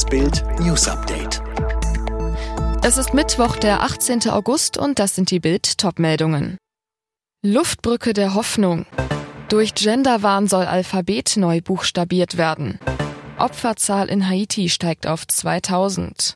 Das Bild News Update. Es ist Mittwoch, der 18. August und das sind die Bild Topmeldungen. Luftbrücke der Hoffnung. Durch Genderwahn soll Alphabet neu buchstabiert werden. Opferzahl in Haiti steigt auf 2000.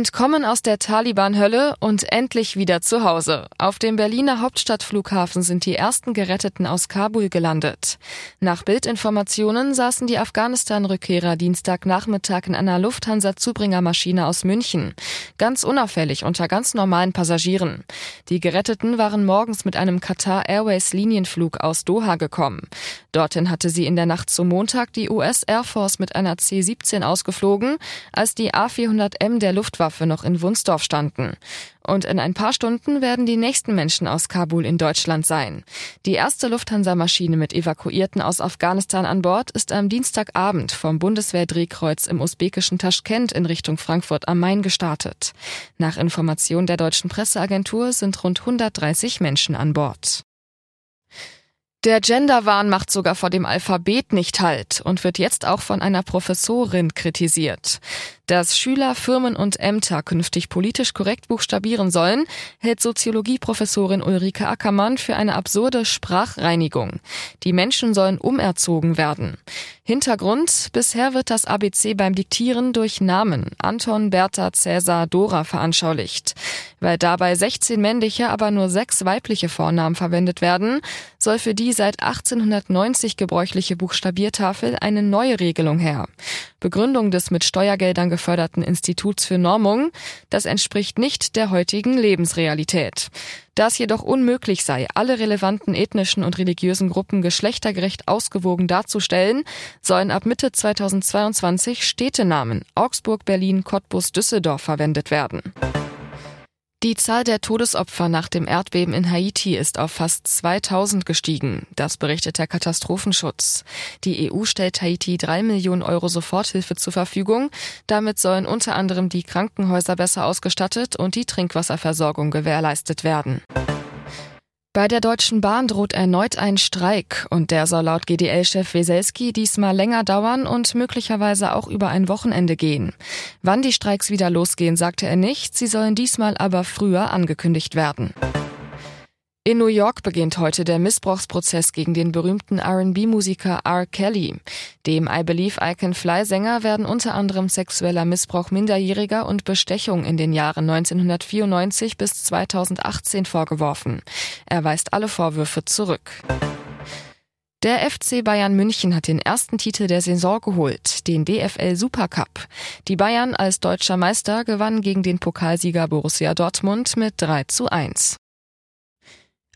Entkommen aus der Taliban-Hölle und endlich wieder zu Hause. Auf dem Berliner Hauptstadtflughafen sind die ersten Geretteten aus Kabul gelandet. Nach Bildinformationen saßen die Afghanistan-Rückkehrer Dienstagnachmittag in einer Lufthansa-Zubringermaschine aus München. Ganz unauffällig unter ganz normalen Passagieren. Die Geretteten waren morgens mit einem Qatar Airways Linienflug aus Doha gekommen. Dorthin hatte sie in der Nacht zum Montag die US Air Force mit einer C-17 ausgeflogen, als die A-400M der Luftwaffe Luftwaffe noch in Wunsdorf standen. Und in ein paar Stunden werden die nächsten Menschen aus Kabul in Deutschland sein. Die erste Lufthansa-Maschine mit Evakuierten aus Afghanistan an Bord ist am Dienstagabend vom Bundeswehrdrehkreuz im usbekischen Taschkent in Richtung Frankfurt am Main gestartet. Nach Information der deutschen Presseagentur sind rund 130 Menschen an Bord. Der Genderwahn macht sogar vor dem Alphabet nicht Halt und wird jetzt auch von einer Professorin kritisiert. Dass Schüler, Firmen und Ämter künftig politisch korrekt buchstabieren sollen, hält Soziologieprofessorin Ulrike Ackermann für eine absurde Sprachreinigung. Die Menschen sollen umerzogen werden. Hintergrund, bisher wird das ABC beim Diktieren durch Namen Anton, Bertha, Cäsar, Dora veranschaulicht. Weil dabei 16 männliche, aber nur sechs weibliche Vornamen verwendet werden, soll für die seit 1890 gebräuchliche Buchstabiertafel eine neue Regelung her. Begründung des mit Steuergeldern geförderten Instituts für Normung, das entspricht nicht der heutigen Lebensrealität. Da es jedoch unmöglich sei, alle relevanten ethnischen und religiösen Gruppen geschlechtergerecht ausgewogen darzustellen, sollen ab Mitte 2022 Städtenamen Augsburg, Berlin, Cottbus, Düsseldorf verwendet werden. Die Zahl der Todesopfer nach dem Erdbeben in Haiti ist auf fast 2000 gestiegen. Das berichtet der Katastrophenschutz. Die EU stellt Haiti drei Millionen Euro Soforthilfe zur Verfügung. Damit sollen unter anderem die Krankenhäuser besser ausgestattet und die Trinkwasserversorgung gewährleistet werden. Bei der Deutschen Bahn droht erneut ein Streik und der soll laut GDL-Chef Weselski diesmal länger dauern und möglicherweise auch über ein Wochenende gehen. Wann die Streiks wieder losgehen, sagte er nicht, sie sollen diesmal aber früher angekündigt werden. In New York beginnt heute der Missbrauchsprozess gegen den berühmten R&B-Musiker R. Kelly. Dem I Believe I Can Fly-Sänger werden unter anderem sexueller Missbrauch Minderjähriger und Bestechung in den Jahren 1994 bis 2018 vorgeworfen. Er weist alle Vorwürfe zurück. Der FC Bayern München hat den ersten Titel der Saison geholt, den DFL Supercup. Die Bayern als deutscher Meister gewannen gegen den Pokalsieger Borussia Dortmund mit 3 zu 1.